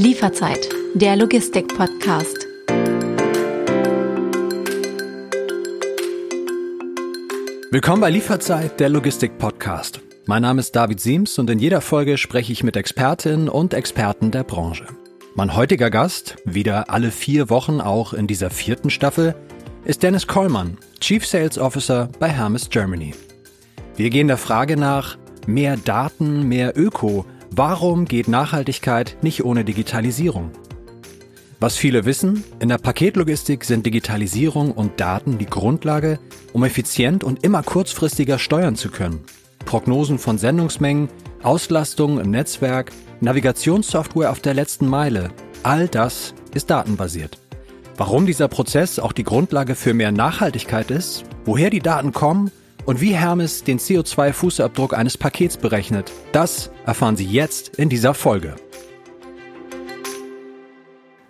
Lieferzeit, der Logistik-Podcast. Willkommen bei Lieferzeit, der Logistik-Podcast. Mein Name ist David Siems und in jeder Folge spreche ich mit Expertinnen und Experten der Branche. Mein heutiger Gast, wieder alle vier Wochen auch in dieser vierten Staffel, ist Dennis Kollmann, Chief Sales Officer bei Hermes Germany. Wir gehen der Frage nach mehr Daten, mehr Öko. Warum geht Nachhaltigkeit nicht ohne Digitalisierung? Was viele wissen, in der Paketlogistik sind Digitalisierung und Daten die Grundlage, um effizient und immer kurzfristiger steuern zu können. Prognosen von Sendungsmengen, Auslastung im Netzwerk, Navigationssoftware auf der letzten Meile, all das ist datenbasiert. Warum dieser Prozess auch die Grundlage für mehr Nachhaltigkeit ist, woher die Daten kommen und wie Hermes den CO2-Fußabdruck eines Pakets berechnet, das erfahren Sie jetzt in dieser Folge.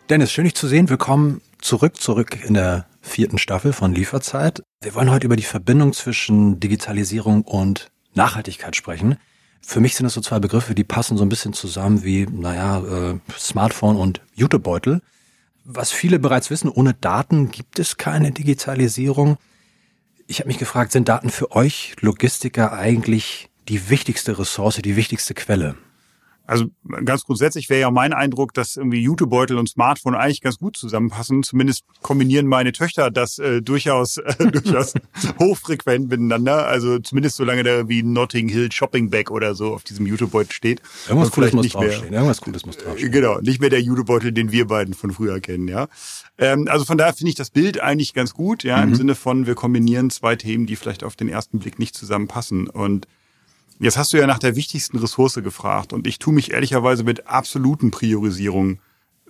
Dennis, schön dich zu sehen. Willkommen zurück, zurück in der vierten Staffel von Lieferzeit. Wir wollen heute über die Verbindung zwischen Digitalisierung und Nachhaltigkeit sprechen. Für mich sind das so zwei Begriffe, die passen so ein bisschen zusammen wie, naja, äh, Smartphone und Jutebeutel. Was viele bereits wissen, ohne Daten gibt es keine Digitalisierung. Ich habe mich gefragt, sind Daten für euch Logistiker eigentlich die wichtigste Ressource, die wichtigste Quelle? Also ganz grundsätzlich wäre ja mein Eindruck, dass irgendwie Jutebeutel und Smartphone eigentlich ganz gut zusammenpassen. Zumindest kombinieren meine Töchter das äh, durchaus äh, durchaus hochfrequent miteinander. Also zumindest solange da wie Notting Hill Shopping Bag oder so auf diesem Jutebeutel steht. Irgendwas Cooles muss draufstehen. Irgendwas Cooles muss draufstehen. Genau, nicht mehr der Jutebeutel, den wir beiden von früher kennen. Ja. Ähm, also von daher finde ich das Bild eigentlich ganz gut. Ja, mhm. im Sinne von wir kombinieren zwei Themen, die vielleicht auf den ersten Blick nicht zusammenpassen und Jetzt hast du ja nach der wichtigsten Ressource gefragt und ich tue mich ehrlicherweise mit absoluten Priorisierungen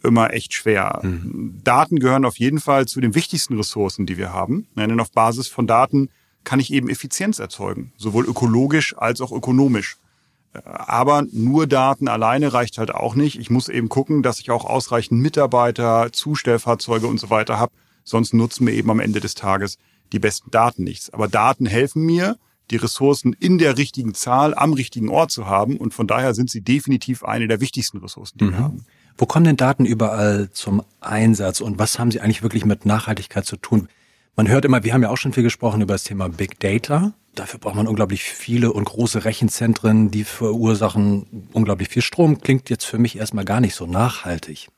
immer echt schwer. Mhm. Daten gehören auf jeden Fall zu den wichtigsten Ressourcen, die wir haben. Denn auf Basis von Daten kann ich eben Effizienz erzeugen, sowohl ökologisch als auch ökonomisch. Aber nur Daten alleine reicht halt auch nicht. Ich muss eben gucken, dass ich auch ausreichend Mitarbeiter, Zustellfahrzeuge und so weiter habe. Sonst nutzen mir eben am Ende des Tages die besten Daten nichts. Aber Daten helfen mir, die Ressourcen in der richtigen Zahl am richtigen Ort zu haben. Und von daher sind sie definitiv eine der wichtigsten Ressourcen, die mhm. wir haben. Wo kommen denn Daten überall zum Einsatz und was haben sie eigentlich wirklich mit Nachhaltigkeit zu tun? Man hört immer, wir haben ja auch schon viel gesprochen über das Thema Big Data. Dafür braucht man unglaublich viele und große Rechenzentren, die verursachen unglaublich viel Strom. Klingt jetzt für mich erstmal gar nicht so nachhaltig.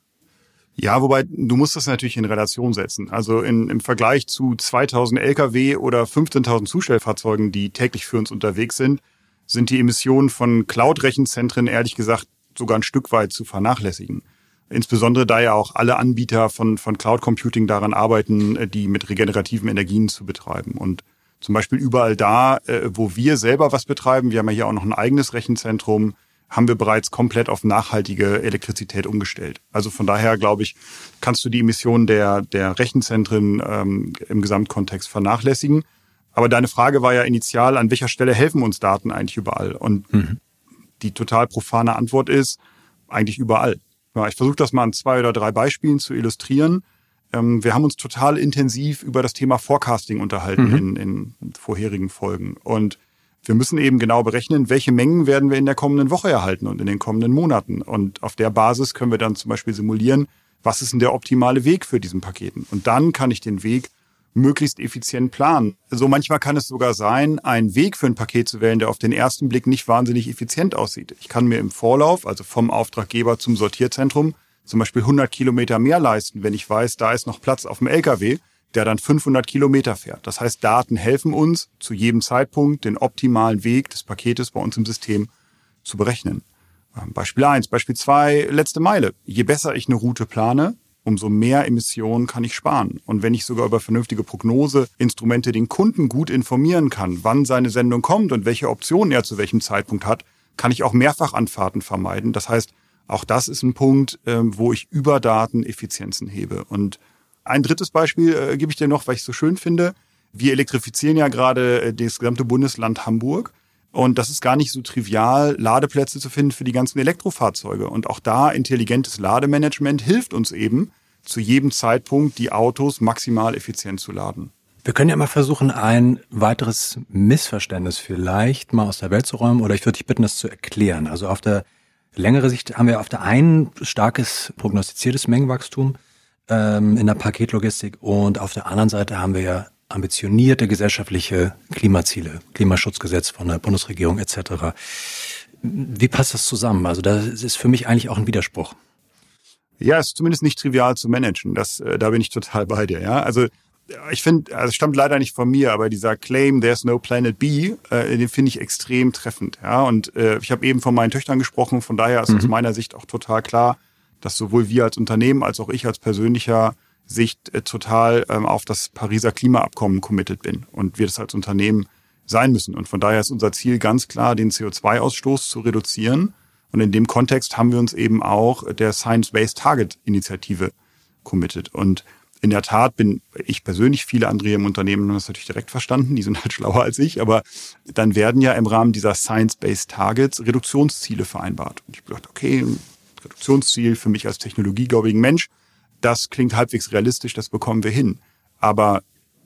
Ja, wobei du musst das natürlich in Relation setzen. Also in, im Vergleich zu 2000 Lkw oder 15.000 Zustellfahrzeugen, die täglich für uns unterwegs sind, sind die Emissionen von Cloud-Rechenzentren ehrlich gesagt sogar ein Stück weit zu vernachlässigen. Insbesondere da ja auch alle Anbieter von, von Cloud Computing daran arbeiten, die mit regenerativen Energien zu betreiben. Und zum Beispiel überall da, äh, wo wir selber was betreiben, wir haben ja hier auch noch ein eigenes Rechenzentrum, haben wir bereits komplett auf nachhaltige Elektrizität umgestellt. Also von daher glaube ich, kannst du die Emissionen der, der Rechenzentren ähm, im Gesamtkontext vernachlässigen. Aber deine Frage war ja initial, an welcher Stelle helfen uns Daten eigentlich überall? Und mhm. die total profane Antwort ist, eigentlich überall. Ja, ich versuche das mal an zwei oder drei Beispielen zu illustrieren. Ähm, wir haben uns total intensiv über das Thema Forecasting unterhalten mhm. in, in vorherigen Folgen. Und wir müssen eben genau berechnen, welche Mengen werden wir in der kommenden Woche erhalten und in den kommenden Monaten. Und auf der Basis können wir dann zum Beispiel simulieren, was ist denn der optimale Weg für diesen Paketen. Und dann kann ich den Weg möglichst effizient planen. So also manchmal kann es sogar sein, einen Weg für ein Paket zu wählen, der auf den ersten Blick nicht wahnsinnig effizient aussieht. Ich kann mir im Vorlauf, also vom Auftraggeber zum Sortierzentrum, zum Beispiel 100 Kilometer mehr leisten, wenn ich weiß, da ist noch Platz auf dem LKW der dann 500 Kilometer fährt. Das heißt, Daten helfen uns, zu jedem Zeitpunkt den optimalen Weg des Paketes bei uns im System zu berechnen. Ähm, Beispiel eins, Beispiel zwei, letzte Meile. Je besser ich eine Route plane, umso mehr Emissionen kann ich sparen. Und wenn ich sogar über vernünftige Prognoseinstrumente den Kunden gut informieren kann, wann seine Sendung kommt und welche Optionen er zu welchem Zeitpunkt hat, kann ich auch Mehrfachanfahrten vermeiden. Das heißt, auch das ist ein Punkt, ähm, wo ich über Daten Effizienzen hebe. Und ein drittes Beispiel äh, gebe ich dir noch, weil ich es so schön finde. Wir elektrifizieren ja gerade äh, das gesamte Bundesland Hamburg. Und das ist gar nicht so trivial, Ladeplätze zu finden für die ganzen Elektrofahrzeuge. Und auch da intelligentes Lademanagement hilft uns eben, zu jedem Zeitpunkt die Autos maximal effizient zu laden. Wir können ja mal versuchen, ein weiteres Missverständnis vielleicht mal aus der Welt zu räumen oder ich würde dich bitten, das zu erklären. Also auf der längere Sicht haben wir auf der einen starkes prognostiziertes Mengenwachstum ähm, in der Paketlogistik und auf der anderen Seite haben wir ja ambitionierte gesellschaftliche Klimaziele, Klimaschutzgesetz von der Bundesregierung etc. Wie passt das zusammen? Also das ist für mich eigentlich auch ein Widerspruch. Ja, ist zumindest nicht trivial zu managen. Das, äh, da bin ich total bei dir. Ja, also ich finde, also es stammt leider nicht von mir, aber dieser Claim, there's no planet B, äh, den finde ich extrem treffend. Ja, und äh, ich habe eben von meinen Töchtern gesprochen. Von daher ist mhm. aus meiner Sicht auch total klar, dass sowohl wir als Unternehmen als auch ich als persönlicher Sicht äh, total ähm, auf das Pariser Klimaabkommen committed bin und wir das als Unternehmen sein müssen. Und von daher ist unser Ziel ganz klar, den CO2-Ausstoß zu reduzieren und in dem Kontext haben wir uns eben auch der Science-Based Target Initiative committed. Und in der Tat bin ich persönlich, viele andere im Unternehmen haben das natürlich direkt verstanden, die sind halt schlauer als ich, aber dann werden ja im Rahmen dieser Science-Based Targets Reduktionsziele vereinbart. Und ich habe gedacht, okay, Reduktionsziel für mich als technologiegläubigen Mensch, das klingt halbwegs realistisch, das bekommen wir hin. Aber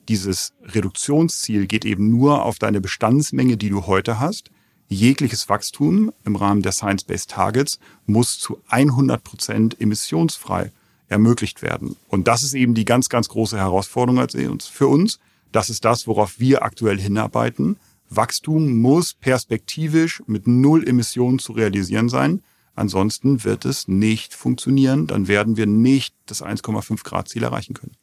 dieses Reduktionsziel geht eben nur auf deine Bestandsmenge, die du heute hast jegliches Wachstum im Rahmen der Science-Based Targets muss zu 100 Prozent emissionsfrei ermöglicht werden. Und das ist eben die ganz, ganz große Herausforderung für uns. Das ist das, worauf wir aktuell hinarbeiten. Wachstum muss perspektivisch mit Null Emissionen zu realisieren sein. Ansonsten wird es nicht funktionieren. Dann werden wir nicht das 1,5 Grad Ziel erreichen können.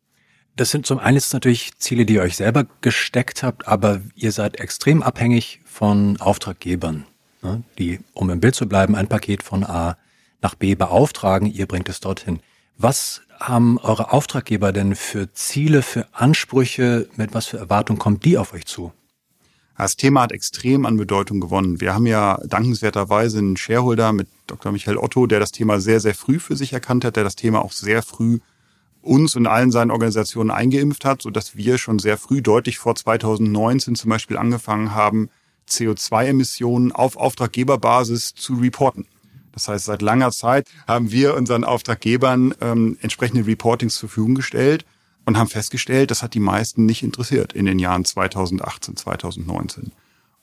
Das sind zum einen natürlich Ziele, die ihr euch selber gesteckt habt, aber ihr seid extrem abhängig von Auftraggebern, ne, die, um im Bild zu bleiben, ein Paket von A nach B beauftragen, ihr bringt es dorthin. Was haben eure Auftraggeber denn für Ziele, für Ansprüche, mit was für Erwartungen kommt die auf euch zu? Das Thema hat extrem an Bedeutung gewonnen. Wir haben ja dankenswerterweise einen Shareholder mit Dr. Michael Otto, der das Thema sehr, sehr früh für sich erkannt hat, der das Thema auch sehr früh uns und allen seinen Organisationen eingeimpft hat, so dass wir schon sehr früh deutlich vor 2019 zum Beispiel angefangen haben, CO2-Emissionen auf Auftraggeberbasis zu reporten. Das heißt, seit langer Zeit haben wir unseren Auftraggebern ähm, entsprechende Reportings zur Verfügung gestellt und haben festgestellt, das hat die meisten nicht interessiert in den Jahren 2018, 2019.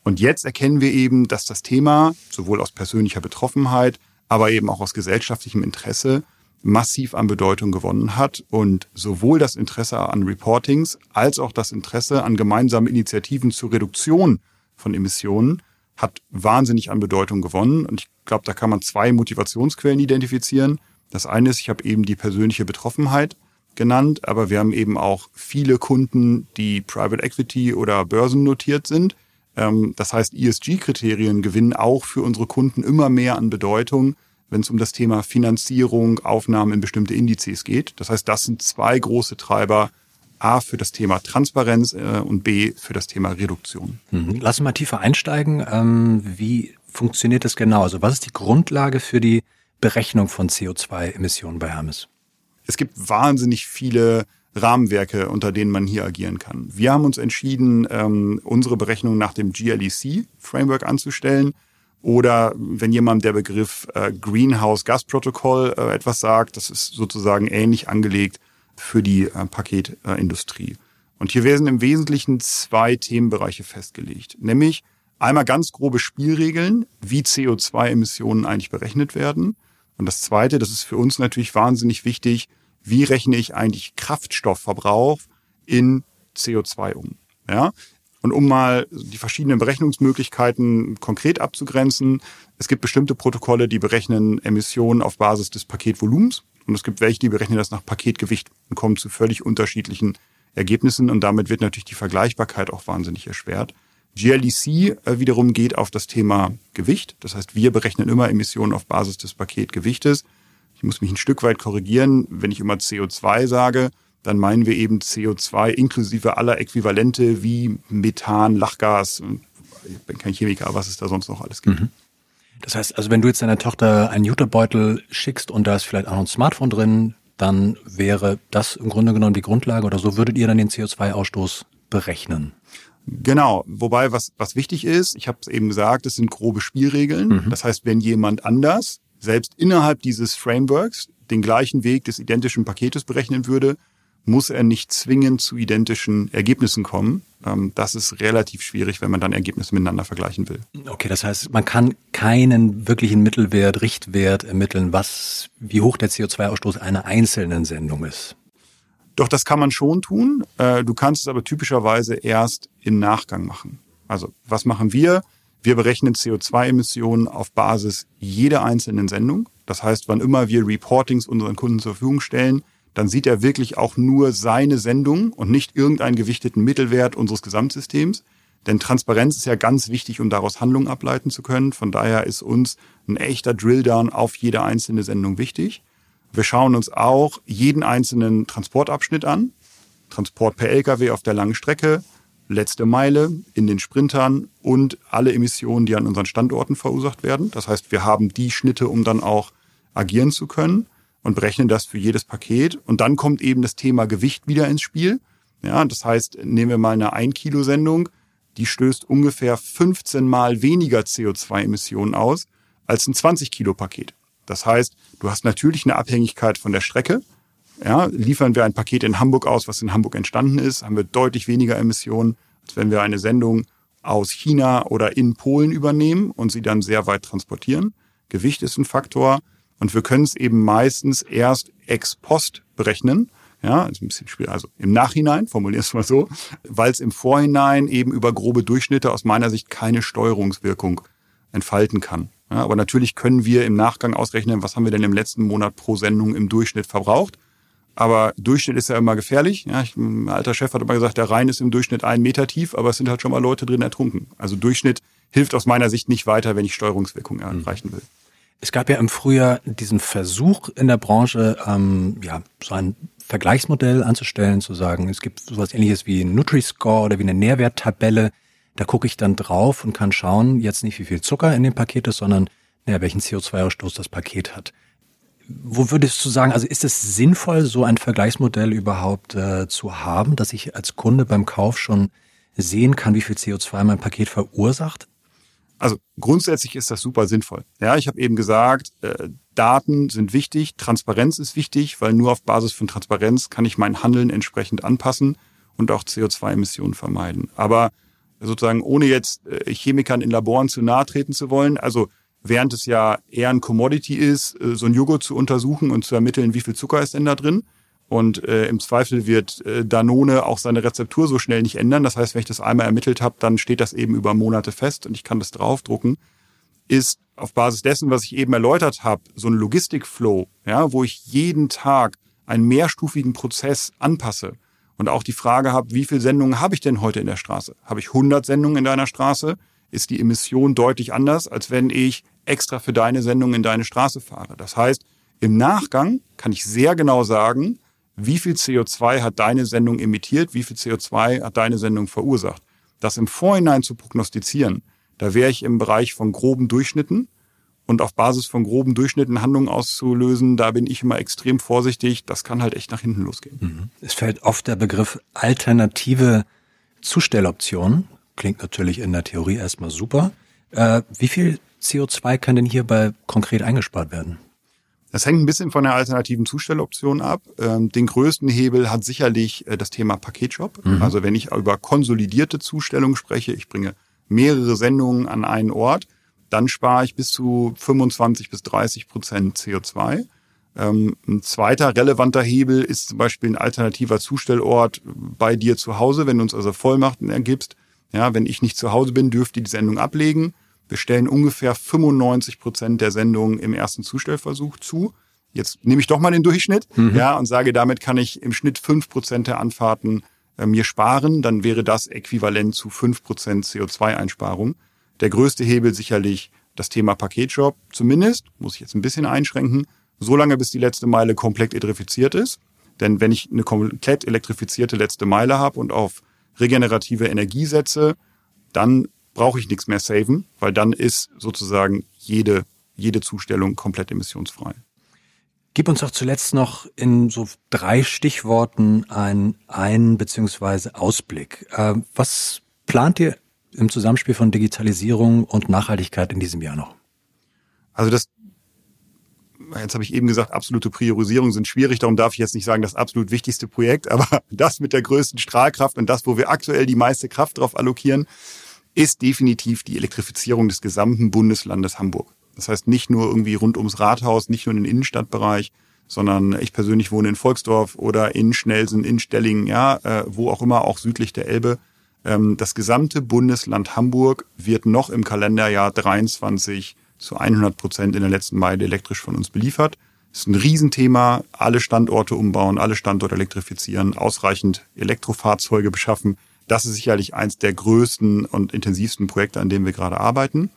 Und jetzt erkennen wir eben, dass das Thema sowohl aus persönlicher Betroffenheit, aber eben auch aus gesellschaftlichem Interesse massiv an Bedeutung gewonnen hat und sowohl das Interesse an Reportings als auch das Interesse an gemeinsamen Initiativen zur Reduktion von Emissionen hat wahnsinnig an Bedeutung gewonnen. Und ich glaube, da kann man zwei Motivationsquellen identifizieren. Das eine ist, ich habe eben die persönliche Betroffenheit genannt, aber wir haben eben auch viele Kunden, die Private Equity oder börsennotiert sind. Ähm, das heißt, ESG-Kriterien gewinnen auch für unsere Kunden immer mehr an Bedeutung wenn es um das Thema Finanzierung, Aufnahmen in bestimmte Indizes geht. Das heißt, das sind zwei große Treiber, A für das Thema Transparenz äh, und B für das Thema Reduktion. Mhm. Lass uns mal tiefer einsteigen. Ähm, wie funktioniert das genau? Also was ist die Grundlage für die Berechnung von CO2-Emissionen bei Hermes? Es gibt wahnsinnig viele Rahmenwerke, unter denen man hier agieren kann. Wir haben uns entschieden, ähm, unsere Berechnung nach dem GLEC-Framework anzustellen. Oder wenn jemand der Begriff äh, Greenhouse Gas Protocol äh, etwas sagt, das ist sozusagen ähnlich angelegt für die äh, Paketindustrie. Und hier werden im Wesentlichen zwei Themenbereiche festgelegt, nämlich einmal ganz grobe Spielregeln, wie CO2-Emissionen eigentlich berechnet werden. Und das Zweite, das ist für uns natürlich wahnsinnig wichtig, wie rechne ich eigentlich Kraftstoffverbrauch in CO2 um. Ja, und um mal die verschiedenen Berechnungsmöglichkeiten konkret abzugrenzen, es gibt bestimmte Protokolle, die berechnen Emissionen auf Basis des Paketvolumens und es gibt welche, die berechnen das nach Paketgewicht und kommen zu völlig unterschiedlichen Ergebnissen und damit wird natürlich die Vergleichbarkeit auch wahnsinnig erschwert. GLEC äh, wiederum geht auf das Thema Gewicht. Das heißt, wir berechnen immer Emissionen auf Basis des Paketgewichtes. Ich muss mich ein Stück weit korrigieren, wenn ich immer CO2 sage dann meinen wir eben CO2 inklusive aller Äquivalente wie Methan, Lachgas, ich bin kein Chemiker, was es da sonst noch alles gibt. Mhm. Das heißt, also wenn du jetzt deiner Tochter einen Jutebeutel schickst und da ist vielleicht auch noch ein Smartphone drin, dann wäre das im Grunde genommen die Grundlage oder so würdet ihr dann den CO2-Ausstoß berechnen. Genau, wobei was, was wichtig ist, ich habe es eben gesagt, es sind grobe Spielregeln. Mhm. Das heißt, wenn jemand anders, selbst innerhalb dieses Frameworks, den gleichen Weg des identischen Paketes berechnen würde, muss er nicht zwingend zu identischen Ergebnissen kommen. Ähm, das ist relativ schwierig, wenn man dann Ergebnisse miteinander vergleichen will. Okay, das heißt, man kann keinen wirklichen Mittelwert, Richtwert ermitteln, was, wie hoch der CO2-Ausstoß einer einzelnen Sendung ist. Doch das kann man schon tun. Äh, du kannst es aber typischerweise erst im Nachgang machen. Also was machen wir? Wir berechnen CO2-Emissionen auf Basis jeder einzelnen Sendung. Das heißt, wann immer wir Reportings unseren Kunden zur Verfügung stellen, dann sieht er wirklich auch nur seine Sendung und nicht irgendeinen gewichteten Mittelwert unseres Gesamtsystems. Denn Transparenz ist ja ganz wichtig, um daraus Handlungen ableiten zu können. Von daher ist uns ein echter Drilldown auf jede einzelne Sendung wichtig. Wir schauen uns auch jeden einzelnen Transportabschnitt an. Transport per Lkw auf der langen Strecke, letzte Meile in den Sprintern und alle Emissionen, die an unseren Standorten verursacht werden. Das heißt, wir haben die Schnitte, um dann auch agieren zu können und berechnen das für jedes Paket. Und dann kommt eben das Thema Gewicht wieder ins Spiel. Ja, das heißt, nehmen wir mal eine 1 Kilo Sendung, die stößt ungefähr 15 mal weniger CO2-Emissionen aus als ein 20 Kilo Paket. Das heißt, du hast natürlich eine Abhängigkeit von der Strecke. Ja, liefern wir ein Paket in Hamburg aus, was in Hamburg entstanden ist, haben wir deutlich weniger Emissionen, als wenn wir eine Sendung aus China oder in Polen übernehmen und sie dann sehr weit transportieren. Gewicht ist ein Faktor und wir können es eben meistens erst ex post berechnen. Ja, ist ein bisschen schwierig. Also im Nachhinein, formulieren es mal so, weil es im Vorhinein eben über grobe Durchschnitte aus meiner Sicht keine Steuerungswirkung entfalten kann. Ja, aber natürlich können wir im Nachgang ausrechnen, was haben wir denn im letzten Monat pro Sendung im Durchschnitt verbraucht. Aber Durchschnitt ist ja immer gefährlich. Ja, ich, mein alter Chef hat immer gesagt, der Rhein ist im Durchschnitt einen Meter tief, aber es sind halt schon mal Leute drin ertrunken. Also Durchschnitt hilft aus meiner Sicht nicht weiter, wenn ich Steuerungswirkung mhm. erreichen will. Es gab ja im Frühjahr diesen Versuch in der Branche, ähm, ja, so ein Vergleichsmodell anzustellen, zu sagen, es gibt sowas ähnliches wie ein Nutri-Score oder wie eine Nährwerttabelle, da gucke ich dann drauf und kann schauen, jetzt nicht wie viel Zucker in dem Paket ist, sondern naja, welchen CO2-Ausstoß das Paket hat. Wo würdest du sagen, also ist es sinnvoll, so ein Vergleichsmodell überhaupt äh, zu haben, dass ich als Kunde beim Kauf schon sehen kann, wie viel CO2 mein Paket verursacht? Also grundsätzlich ist das super sinnvoll. Ja, ich habe eben gesagt, äh, Daten sind wichtig, Transparenz ist wichtig, weil nur auf Basis von Transparenz kann ich mein Handeln entsprechend anpassen und auch CO2-Emissionen vermeiden. Aber sozusagen ohne jetzt äh, Chemikern in Laboren zu nahe treten zu wollen. Also während es ja eher ein Commodity ist, äh, so ein Joghurt zu untersuchen und zu ermitteln, wie viel Zucker ist denn da drin. Und äh, im Zweifel wird äh, Danone auch seine Rezeptur so schnell nicht ändern. Das heißt, wenn ich das einmal ermittelt habe, dann steht das eben über Monate fest und ich kann das draufdrucken. Ist auf Basis dessen, was ich eben erläutert habe, so ein Logistikflow, ja, wo ich jeden Tag einen mehrstufigen Prozess anpasse und auch die Frage habe, wie viele Sendungen habe ich denn heute in der Straße? Habe ich 100 Sendungen in deiner Straße? Ist die Emission deutlich anders, als wenn ich extra für deine Sendung in deine Straße fahre. Das heißt, im Nachgang kann ich sehr genau sagen, wie viel CO2 hat deine Sendung emittiert, wie viel CO2 hat deine Sendung verursacht. Das im Vorhinein zu prognostizieren, da wäre ich im Bereich von groben Durchschnitten und auf Basis von groben Durchschnitten Handlungen auszulösen, da bin ich immer extrem vorsichtig. Das kann halt echt nach hinten losgehen. Mhm. Es fällt oft der Begriff alternative Zustelloptionen. Klingt natürlich in der Theorie erstmal super. Äh, wie viel CO2 kann denn hierbei konkret eingespart werden? Das hängt ein bisschen von der alternativen Zustelloption ab. Ähm, den größten Hebel hat sicherlich äh, das Thema Paketshop. Mhm. Also wenn ich über konsolidierte Zustellung spreche, ich bringe mehrere Sendungen an einen Ort, dann spare ich bis zu 25 bis 30 Prozent CO2. Ähm, ein zweiter relevanter Hebel ist zum Beispiel ein alternativer Zustellort bei dir zu Hause, wenn du uns also Vollmachten ergibst. Ja, wenn ich nicht zu Hause bin, dürft ihr die Sendung ablegen. Wir stellen ungefähr 95 Prozent der Sendungen im ersten Zustellversuch zu. Jetzt nehme ich doch mal den Durchschnitt, mhm. ja, und sage, damit kann ich im Schnitt fünf Prozent der Anfahrten äh, mir sparen. Dann wäre das äquivalent zu fünf Prozent CO2-Einsparung der größte Hebel sicherlich das Thema Paketshop. Zumindest, muss ich jetzt ein bisschen einschränken, so lange bis die letzte Meile komplett elektrifiziert ist. Denn wenn ich eine komplett elektrifizierte letzte Meile habe und auf regenerative Energie setze, dann brauche ich nichts mehr saven, weil dann ist sozusagen jede, jede Zustellung komplett emissionsfrei. Gib uns doch zuletzt noch in so drei Stichworten einen Ein- bzw. Ausblick. Äh, was plant ihr im Zusammenspiel von Digitalisierung und Nachhaltigkeit in diesem Jahr noch? Also das jetzt habe ich eben gesagt, absolute Priorisierungen sind schwierig, darum darf ich jetzt nicht sagen, das absolut wichtigste Projekt, aber das mit der größten Strahlkraft und das, wo wir aktuell die meiste Kraft drauf allokieren, ist definitiv die Elektrifizierung des gesamten Bundeslandes Hamburg. Das heißt nicht nur irgendwie rund ums Rathaus, nicht nur in den Innenstadtbereich, sondern ich persönlich wohne in Volksdorf oder in Schnelsen, in Stellingen, ja, äh, wo auch immer, auch südlich der Elbe. Ähm, das gesamte Bundesland Hamburg wird noch im Kalenderjahr 23 zu 100 Prozent in der letzten Meile elektrisch von uns beliefert. Das ist ein Riesenthema. Alle Standorte umbauen, alle Standorte elektrifizieren, ausreichend Elektrofahrzeuge beschaffen. Das ist sicherlich eins der größten und intensivsten Projekte, an denen wir gerade arbeiten.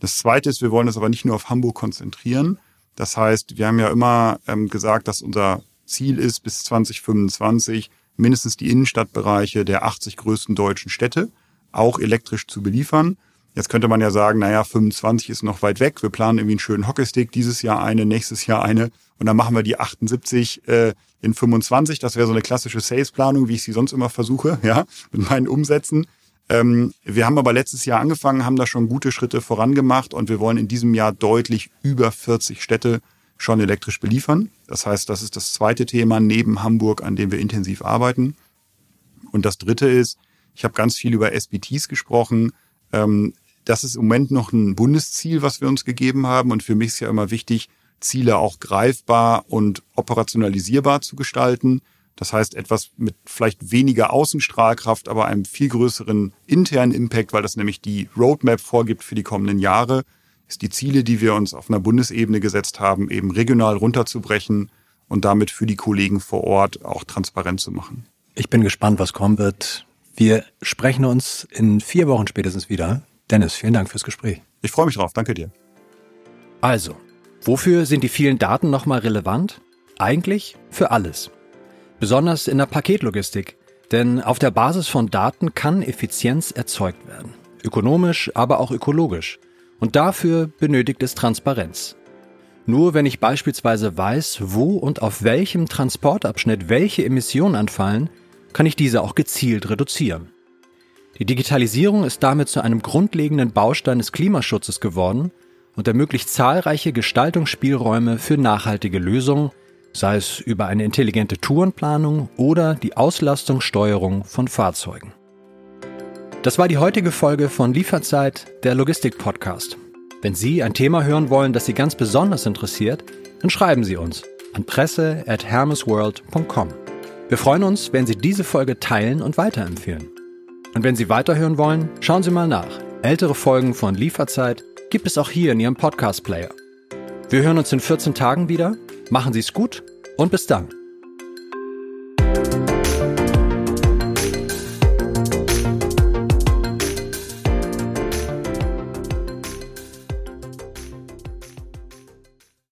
Das zweite ist, wir wollen das aber nicht nur auf Hamburg konzentrieren. Das heißt, wir haben ja immer ähm, gesagt, dass unser Ziel ist, bis 2025 mindestens die Innenstadtbereiche der 80 größten deutschen Städte auch elektrisch zu beliefern. Jetzt könnte man ja sagen, naja, 25 ist noch weit weg. Wir planen irgendwie einen schönen Hockeystick. Dieses Jahr eine, nächstes Jahr eine. Und dann machen wir die 78 äh, in 25. Das wäre so eine klassische Salesplanung, wie ich sie sonst immer versuche, ja, mit meinen Umsätzen. Ähm, wir haben aber letztes Jahr angefangen, haben da schon gute Schritte vorangemacht und wir wollen in diesem Jahr deutlich über 40 Städte schon elektrisch beliefern. Das heißt, das ist das zweite Thema neben Hamburg, an dem wir intensiv arbeiten. Und das dritte ist, ich habe ganz viel über SBTs gesprochen. Ähm, das ist im Moment noch ein Bundesziel, was wir uns gegeben haben. Und für mich ist ja immer wichtig, Ziele auch greifbar und operationalisierbar zu gestalten. Das heißt, etwas mit vielleicht weniger Außenstrahlkraft, aber einem viel größeren internen Impact, weil das nämlich die Roadmap vorgibt für die kommenden Jahre, ist die Ziele, die wir uns auf einer Bundesebene gesetzt haben, eben regional runterzubrechen und damit für die Kollegen vor Ort auch transparent zu machen. Ich bin gespannt, was kommen wird. Wir sprechen uns in vier Wochen spätestens wieder. Dennis, vielen Dank fürs Gespräch. Ich freue mich drauf. Danke dir. Also, wofür sind die vielen Daten nochmal relevant? Eigentlich für alles. Besonders in der Paketlogistik. Denn auf der Basis von Daten kann Effizienz erzeugt werden. Ökonomisch, aber auch ökologisch. Und dafür benötigt es Transparenz. Nur wenn ich beispielsweise weiß, wo und auf welchem Transportabschnitt welche Emissionen anfallen, kann ich diese auch gezielt reduzieren. Die Digitalisierung ist damit zu einem grundlegenden Baustein des Klimaschutzes geworden und ermöglicht zahlreiche Gestaltungsspielräume für nachhaltige Lösungen, sei es über eine intelligente Tourenplanung oder die Auslastungssteuerung von Fahrzeugen. Das war die heutige Folge von Lieferzeit, der Logistik-Podcast. Wenn Sie ein Thema hören wollen, das Sie ganz besonders interessiert, dann schreiben Sie uns an presse at hermesworld.com. Wir freuen uns, wenn Sie diese Folge teilen und weiterempfehlen. Und wenn Sie weiterhören wollen, schauen Sie mal nach. Ältere Folgen von Lieferzeit gibt es auch hier in Ihrem Podcast-Player. Wir hören uns in 14 Tagen wieder. Machen Sie es gut und bis dann.